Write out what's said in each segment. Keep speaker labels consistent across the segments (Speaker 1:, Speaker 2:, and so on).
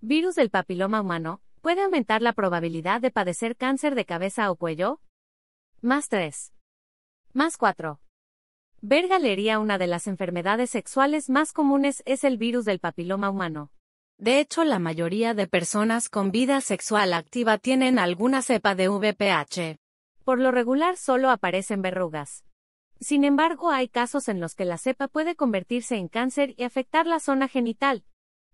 Speaker 1: Virus del papiloma humano, ¿puede aumentar la probabilidad de padecer cáncer de cabeza o cuello? Más 3. Más 4. Ver galería Una de las enfermedades sexuales más comunes es el virus del papiloma humano.
Speaker 2: De hecho, la mayoría de personas con vida sexual activa tienen alguna cepa de VPH.
Speaker 1: Por lo regular solo aparecen verrugas. Sin embargo, hay casos en los que la cepa puede convertirse en cáncer y afectar la zona genital,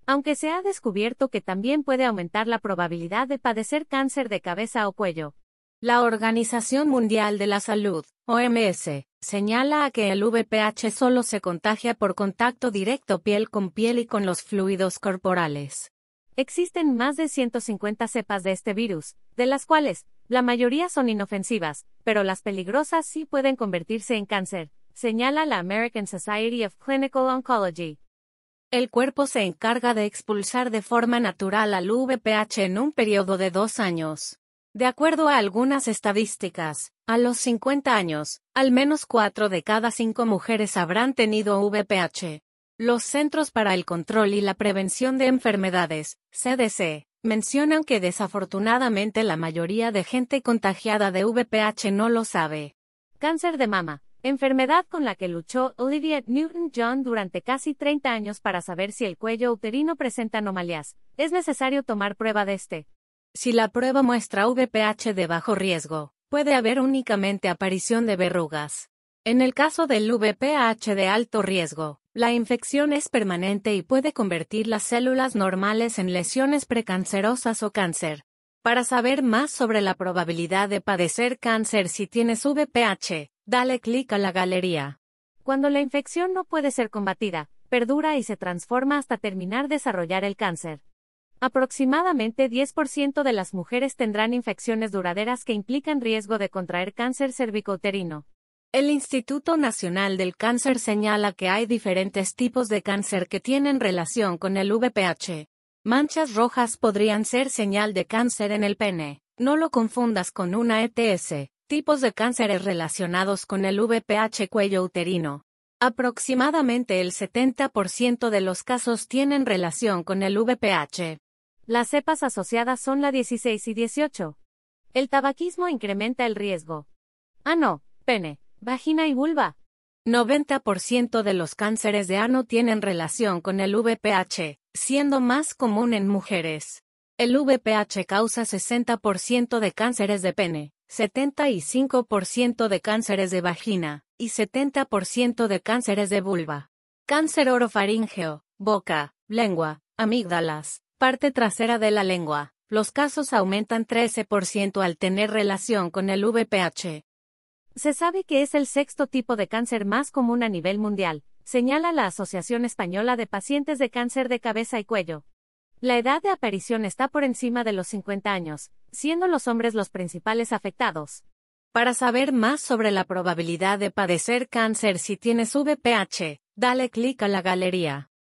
Speaker 1: aunque se ha descubierto que también puede aumentar la probabilidad de padecer cáncer de cabeza o cuello.
Speaker 2: La Organización Mundial de la Salud, OMS, señala que el VPH solo se contagia por contacto directo piel con piel y con los fluidos corporales.
Speaker 1: Existen más de 150 cepas de este virus, de las cuales, la mayoría son inofensivas, pero las peligrosas sí pueden convertirse en cáncer, señala la American Society of Clinical Oncology.
Speaker 2: El cuerpo se encarga de expulsar de forma natural al VPH en un periodo de dos años. De acuerdo a algunas estadísticas, a los 50 años, al menos 4 de cada 5 mujeres habrán tenido VPH. Los Centros para el Control y la Prevención de Enfermedades, CDC, mencionan que desafortunadamente la mayoría de gente contagiada de VPH no lo sabe.
Speaker 1: Cáncer de mama enfermedad con la que luchó Olivia Newton-John durante casi 30 años para saber si el cuello uterino presenta anomalías. Es necesario tomar prueba de este.
Speaker 2: Si la prueba muestra VPH de bajo riesgo, puede haber únicamente aparición de verrugas. En el caso del VPH de alto riesgo, la infección es permanente y puede convertir las células normales en lesiones precancerosas o cáncer. Para saber más sobre la probabilidad de padecer cáncer si tienes VPH, Dale clic a la galería.
Speaker 1: Cuando la infección no puede ser combatida, perdura y se transforma hasta terminar desarrollar el cáncer. Aproximadamente 10% de las mujeres tendrán infecciones duraderas que implican riesgo de contraer cáncer cervicouterino.
Speaker 2: El Instituto Nacional del Cáncer señala que hay diferentes tipos de cáncer que tienen relación con el VPH. Manchas rojas podrían ser señal de cáncer en el pene. No lo confundas con una ETS. Tipos de cánceres relacionados con el VPH cuello uterino. Aproximadamente el 70% de los casos tienen relación con el VPH.
Speaker 1: Las cepas asociadas son la 16 y 18. El tabaquismo incrementa el riesgo. Ano, pene, vagina y vulva.
Speaker 2: 90% de los cánceres de ano tienen relación con el VPH, siendo más común en mujeres. El VPH causa 60% de cánceres de pene, 75% de cánceres de vagina y 70% de cánceres de vulva. Cáncer orofaríngeo, boca, lengua, amígdalas, parte trasera de la lengua. Los casos aumentan 13% al tener relación con el VPH.
Speaker 1: Se sabe que es el sexto tipo de cáncer más común a nivel mundial, señala la Asociación Española de Pacientes de Cáncer de Cabeza y Cuello. La edad de aparición está por encima de los 50 años, siendo los hombres los principales afectados.
Speaker 2: Para saber más sobre la probabilidad de padecer cáncer si tienes VPH, dale clic a la galería.